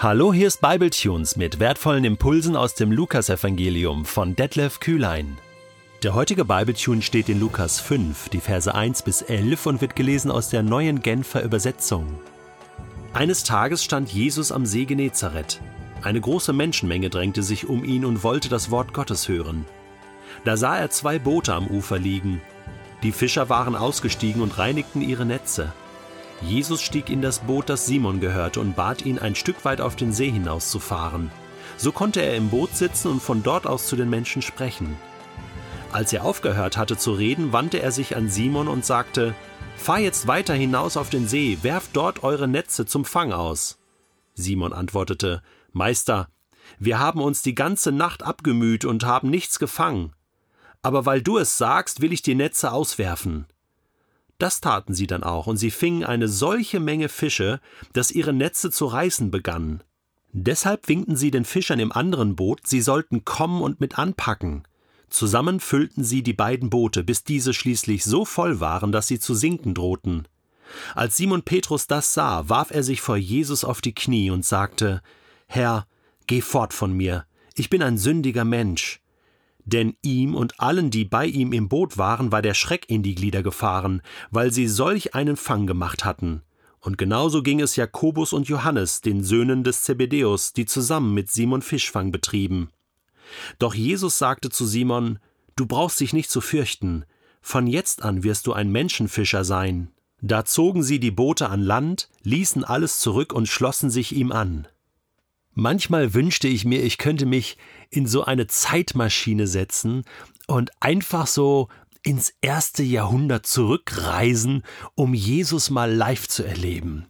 Hallo, hier ist Bibletunes mit wertvollen Impulsen aus dem Lukasevangelium von Detlef Kühlein. Der heutige Bibletune steht in Lukas 5, die Verse 1 bis 11 und wird gelesen aus der neuen Genfer Übersetzung. Eines Tages stand Jesus am See Genezareth. Eine große Menschenmenge drängte sich um ihn und wollte das Wort Gottes hören. Da sah er zwei Boote am Ufer liegen. Die Fischer waren ausgestiegen und reinigten ihre Netze. Jesus stieg in das Boot, das Simon gehörte, und bat ihn, ein Stück weit auf den See hinauszufahren. So konnte er im Boot sitzen und von dort aus zu den Menschen sprechen. Als er aufgehört hatte zu reden, wandte er sich an Simon und sagte, Fahr jetzt weiter hinaus auf den See, werft dort eure Netze zum Fang aus. Simon antwortete, Meister, wir haben uns die ganze Nacht abgemüht und haben nichts gefangen. Aber weil du es sagst, will ich die Netze auswerfen. Das taten sie dann auch, und sie fingen eine solche Menge Fische, dass ihre Netze zu reißen begannen. Deshalb winkten sie den Fischern im anderen Boot, sie sollten kommen und mit anpacken. Zusammen füllten sie die beiden Boote, bis diese schließlich so voll waren, dass sie zu sinken drohten. Als Simon Petrus das sah, warf er sich vor Jesus auf die Knie und sagte Herr, geh fort von mir, ich bin ein sündiger Mensch denn ihm und allen, die bei ihm im Boot waren, war der Schreck in die Glieder gefahren, weil sie solch einen Fang gemacht hatten. Und genauso ging es Jakobus und Johannes, den Söhnen des Zebedäus, die zusammen mit Simon Fischfang betrieben. Doch Jesus sagte zu Simon, Du brauchst dich nicht zu fürchten, von jetzt an wirst du ein Menschenfischer sein. Da zogen sie die Boote an Land, ließen alles zurück und schlossen sich ihm an. Manchmal wünschte ich mir, ich könnte mich in so eine Zeitmaschine setzen und einfach so ins erste Jahrhundert zurückreisen, um Jesus mal live zu erleben.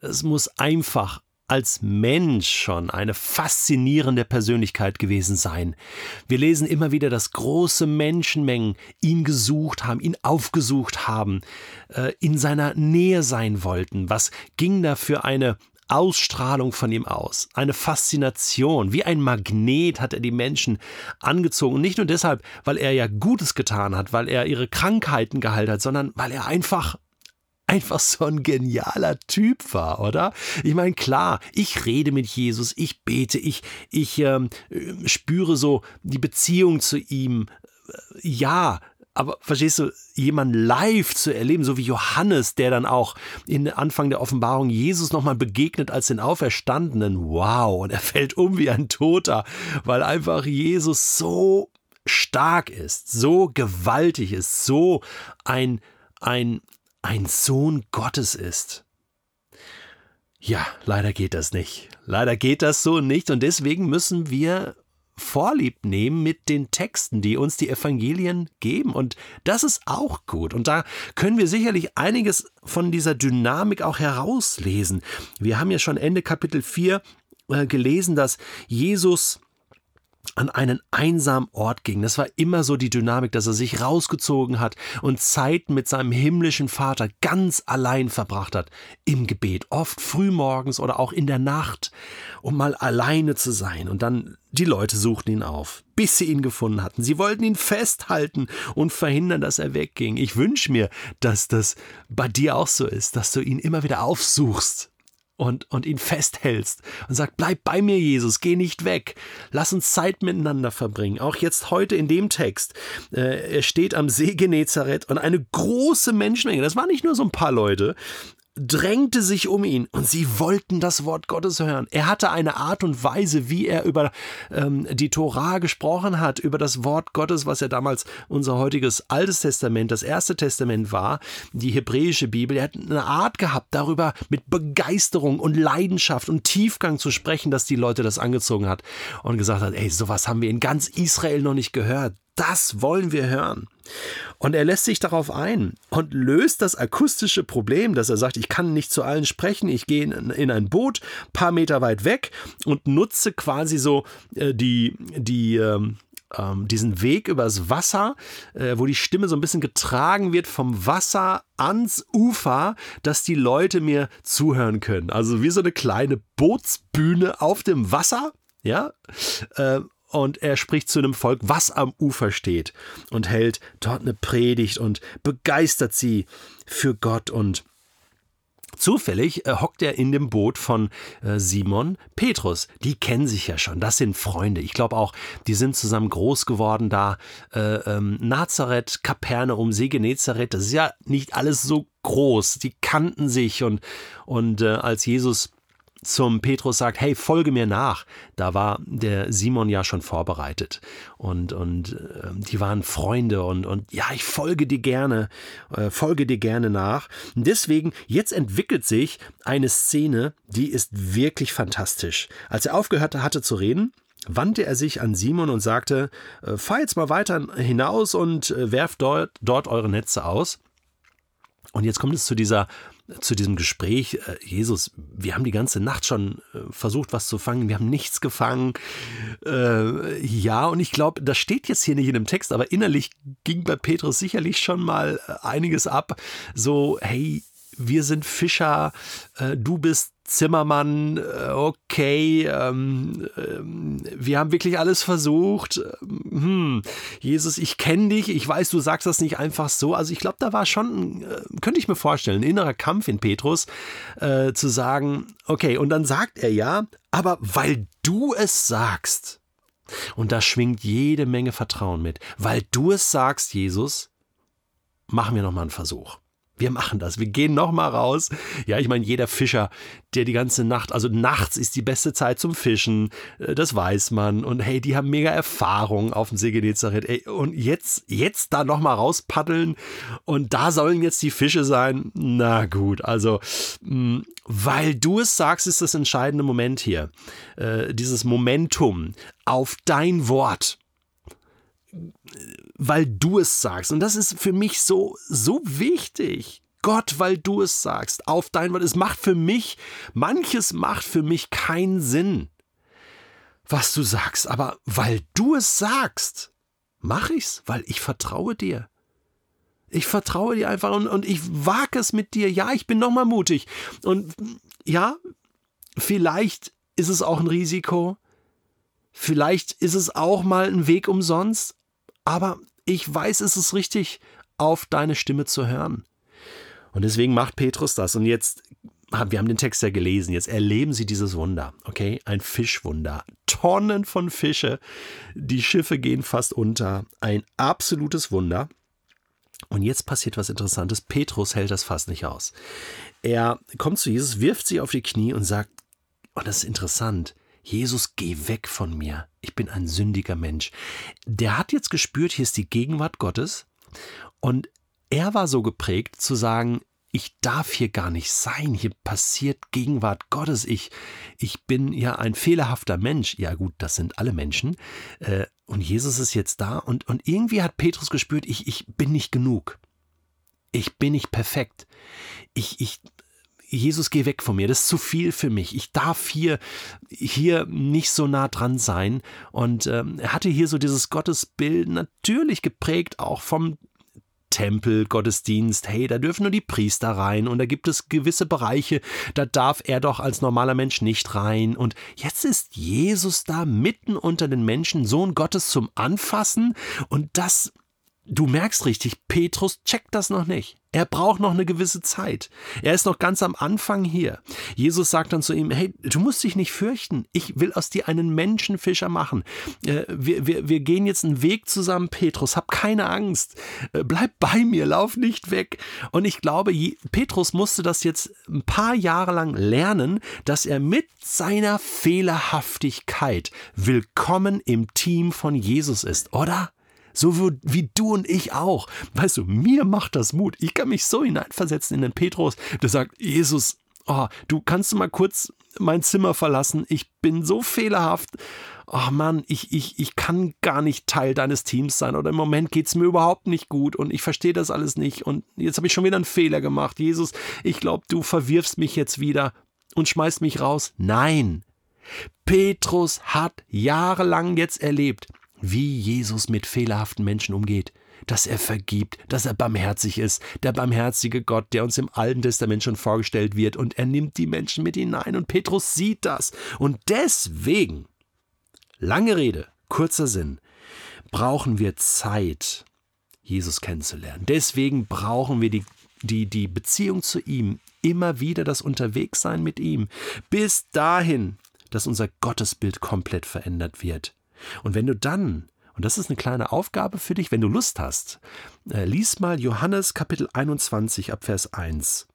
Es muss einfach als Mensch schon eine faszinierende Persönlichkeit gewesen sein. Wir lesen immer wieder, dass große Menschenmengen ihn gesucht haben, ihn aufgesucht haben, äh, in seiner Nähe sein wollten. Was ging da für eine Ausstrahlung von ihm aus, eine Faszination, wie ein Magnet hat er die Menschen angezogen. Nicht nur deshalb, weil er ja Gutes getan hat, weil er ihre Krankheiten geheilt hat, sondern weil er einfach einfach so ein genialer Typ war, oder? Ich meine, klar, ich rede mit Jesus, ich bete, ich, ich ähm, spüre so die Beziehung zu ihm. Ja, aber verstehst du, jemanden live zu erleben, so wie Johannes, der dann auch in Anfang der Offenbarung Jesus nochmal begegnet als den Auferstandenen, wow, und er fällt um wie ein Toter, weil einfach Jesus so stark ist, so gewaltig ist, so ein, ein, ein Sohn Gottes ist. Ja, leider geht das nicht. Leider geht das so nicht und deswegen müssen wir Vorlieb nehmen mit den Texten, die uns die Evangelien geben. Und das ist auch gut. Und da können wir sicherlich einiges von dieser Dynamik auch herauslesen. Wir haben ja schon Ende Kapitel 4 äh, gelesen, dass Jesus an einen einsamen Ort ging. Das war immer so die Dynamik, dass er sich rausgezogen hat und Zeit mit seinem himmlischen Vater ganz allein verbracht hat. Im Gebet, oft frühmorgens oder auch in der Nacht, um mal alleine zu sein. Und dann die Leute suchten ihn auf, bis sie ihn gefunden hatten. Sie wollten ihn festhalten und verhindern, dass er wegging. Ich wünsche mir, dass das bei dir auch so ist, dass du ihn immer wieder aufsuchst und, und ihn festhältst und sagt, bleib bei mir, Jesus, geh nicht weg. Lass uns Zeit miteinander verbringen. Auch jetzt heute in dem Text. Äh, er steht am See Genezareth und eine große Menschenmenge, das waren nicht nur so ein paar Leute, drängte sich um ihn und sie wollten das Wort Gottes hören. Er hatte eine Art und Weise, wie er über ähm, die Tora gesprochen hat, über das Wort Gottes, was ja damals unser heutiges Altes Testament, das Erste Testament war, die hebräische Bibel. Er hat eine Art gehabt, darüber mit Begeisterung und Leidenschaft und Tiefgang zu sprechen, dass die Leute das angezogen hat und gesagt hat, ey, sowas haben wir in ganz Israel noch nicht gehört. Das wollen wir hören. Und er lässt sich darauf ein und löst das akustische Problem, dass er sagt, ich kann nicht zu allen sprechen, ich gehe in, ein Boot, paar Meter weit weg und nutze quasi so äh, die, die, ähm, ähm, diesen Weg übers Wasser, äh, wo die Stimme so ein bisschen getragen wird vom Wasser ans Ufer, dass die Leute mir zuhören können. Also wie so eine kleine Bootsbühne auf dem Wasser. Ja, äh, und er spricht zu einem Volk, was am Ufer steht und hält dort eine Predigt und begeistert sie für Gott und Zufällig äh, hockt er in dem Boot von äh, Simon Petrus. Die kennen sich ja schon, das sind Freunde. Ich glaube auch, die sind zusammen groß geworden da. Äh, ähm, Nazareth, Kapernaum, See Genezareth, das ist ja nicht alles so groß. Die kannten sich und, und äh, als Jesus zum Petrus sagt, hey, folge mir nach, da war der Simon ja schon vorbereitet und, und äh, die waren Freunde und, und ja, ich folge dir gerne, äh, folge dir gerne nach. Und deswegen, jetzt entwickelt sich eine Szene, die ist wirklich fantastisch. Als er aufgehört hatte zu reden, wandte er sich an Simon und sagte, äh, fahr jetzt mal weiter hinaus und äh, werft dort, dort eure Netze aus. Und jetzt kommt es zu dieser zu diesem Gespräch, äh, Jesus, wir haben die ganze Nacht schon äh, versucht, was zu fangen, wir haben nichts gefangen. Äh, ja, und ich glaube, das steht jetzt hier nicht in dem Text, aber innerlich ging bei Petrus sicherlich schon mal äh, einiges ab. So, hey, wir sind Fischer, äh, du bist Zimmermann, äh, okay, ähm, ähm, wir haben wirklich alles versucht. Hm, Jesus, ich kenne dich, ich weiß, du sagst das nicht einfach so. Also ich glaube, da war schon, äh, könnte ich mir vorstellen, ein innerer Kampf in Petrus, äh, zu sagen, okay, und dann sagt er ja, aber weil du es sagst, und da schwingt jede Menge Vertrauen mit, weil du es sagst, Jesus, machen wir nochmal einen Versuch wir machen das. Wir gehen nochmal raus. Ja, ich meine, jeder Fischer, der die ganze Nacht, also nachts ist die beste Zeit zum Fischen, äh, das weiß man. Und hey, die haben mega Erfahrung auf dem See Genezareth. Und jetzt, jetzt da nochmal rauspaddeln und da sollen jetzt die Fische sein. Na gut, also, mm, weil du es sagst, ist das entscheidende Moment hier. Äh, dieses Momentum auf dein Wort weil du es sagst. Und das ist für mich so, so wichtig. Gott, weil du es sagst, auf dein Wort. Es macht für mich, manches macht für mich keinen Sinn, was du sagst. Aber weil du es sagst, mache ich's, weil ich vertraue dir. Ich vertraue dir einfach und, und ich wage es mit dir. Ja, ich bin nochmal mutig. Und ja, vielleicht ist es auch ein Risiko. Vielleicht ist es auch mal ein Weg umsonst. Aber ich weiß, es ist richtig, auf deine Stimme zu hören. Und deswegen macht Petrus das. Und jetzt, wir haben den Text ja gelesen, jetzt erleben sie dieses Wunder, okay? Ein Fischwunder. Tonnen von Fische. Die Schiffe gehen fast unter. Ein absolutes Wunder. Und jetzt passiert was Interessantes. Petrus hält das fast nicht aus. Er kommt zu Jesus, wirft sie auf die Knie und sagt, und oh, das ist interessant, Jesus, geh weg von mir. Ich bin ein sündiger Mensch. Der hat jetzt gespürt, hier ist die Gegenwart Gottes. Und er war so geprägt zu sagen, ich darf hier gar nicht sein, hier passiert Gegenwart Gottes, ich, ich bin ja ein fehlerhafter Mensch. Ja gut, das sind alle Menschen. Äh, und Jesus ist jetzt da und, und irgendwie hat Petrus gespürt, ich, ich bin nicht genug. Ich bin nicht perfekt. Ich, ich, Jesus, geh weg von mir, das ist zu viel für mich. Ich darf hier, hier nicht so nah dran sein. Und ähm, er hatte hier so dieses Gottesbild natürlich geprägt auch vom Tempel, Gottesdienst, hey, da dürfen nur die Priester rein und da gibt es gewisse Bereiche, da darf er doch als normaler Mensch nicht rein. Und jetzt ist Jesus da mitten unter den Menschen, Sohn Gottes zum Anfassen und das Du merkst richtig, Petrus checkt das noch nicht. Er braucht noch eine gewisse Zeit. Er ist noch ganz am Anfang hier. Jesus sagt dann zu ihm, hey, du musst dich nicht fürchten. Ich will aus dir einen Menschenfischer machen. Äh, wir, wir, wir gehen jetzt einen Weg zusammen, Petrus. Hab keine Angst. Äh, bleib bei mir, lauf nicht weg. Und ich glaube, Petrus musste das jetzt ein paar Jahre lang lernen, dass er mit seiner Fehlerhaftigkeit willkommen im Team von Jesus ist, oder? So wie du und ich auch. Weißt du, mir macht das Mut. Ich kann mich so hineinversetzen in den Petrus, der sagt, Jesus, oh, du kannst du mal kurz mein Zimmer verlassen. Ich bin so fehlerhaft. Oh Mann, ich, ich, ich kann gar nicht Teil deines Teams sein oder im Moment geht es mir überhaupt nicht gut und ich verstehe das alles nicht und jetzt habe ich schon wieder einen Fehler gemacht. Jesus, ich glaube, du verwirfst mich jetzt wieder und schmeißt mich raus. Nein. Petrus hat jahrelang jetzt erlebt, wie Jesus mit fehlerhaften Menschen umgeht, dass er vergibt, dass er barmherzig ist, der barmherzige Gott, der uns im Alten Testament schon vorgestellt wird, und er nimmt die Menschen mit hinein, und Petrus sieht das. Und deswegen, lange Rede, kurzer Sinn, brauchen wir Zeit, Jesus kennenzulernen. Deswegen brauchen wir die, die, die Beziehung zu ihm immer wieder das Unterwegssein mit ihm, bis dahin, dass unser Gottesbild komplett verändert wird. Und wenn du dann, und das ist eine kleine Aufgabe für dich, wenn du Lust hast, äh, lies mal Johannes Kapitel 21 ab Vers 1.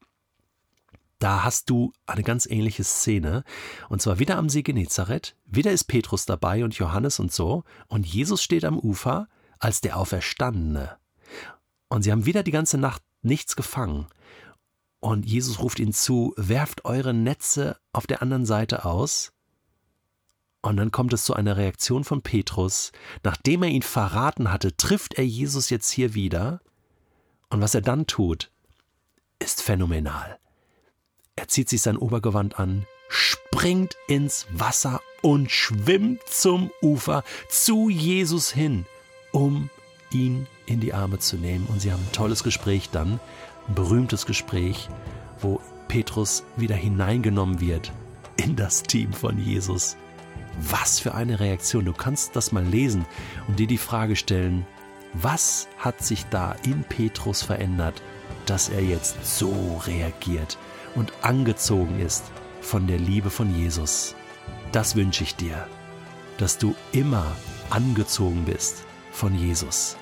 Da hast du eine ganz ähnliche Szene. Und zwar wieder am See Genezareth. Wieder ist Petrus dabei und Johannes und so. Und Jesus steht am Ufer als der Auferstandene. Und sie haben wieder die ganze Nacht nichts gefangen. Und Jesus ruft ihnen zu, werft eure Netze auf der anderen Seite aus. Und dann kommt es zu einer Reaktion von Petrus. Nachdem er ihn verraten hatte, trifft er Jesus jetzt hier wieder. Und was er dann tut, ist phänomenal. Er zieht sich sein Obergewand an, springt ins Wasser und schwimmt zum Ufer zu Jesus hin, um ihn in die Arme zu nehmen. Und sie haben ein tolles Gespräch dann, ein berühmtes Gespräch, wo Petrus wieder hineingenommen wird in das Team von Jesus. Was für eine Reaktion. Du kannst das mal lesen und dir die Frage stellen, was hat sich da in Petrus verändert, dass er jetzt so reagiert? und angezogen ist von der Liebe von Jesus. Das wünsche ich dir, dass du immer angezogen bist von Jesus.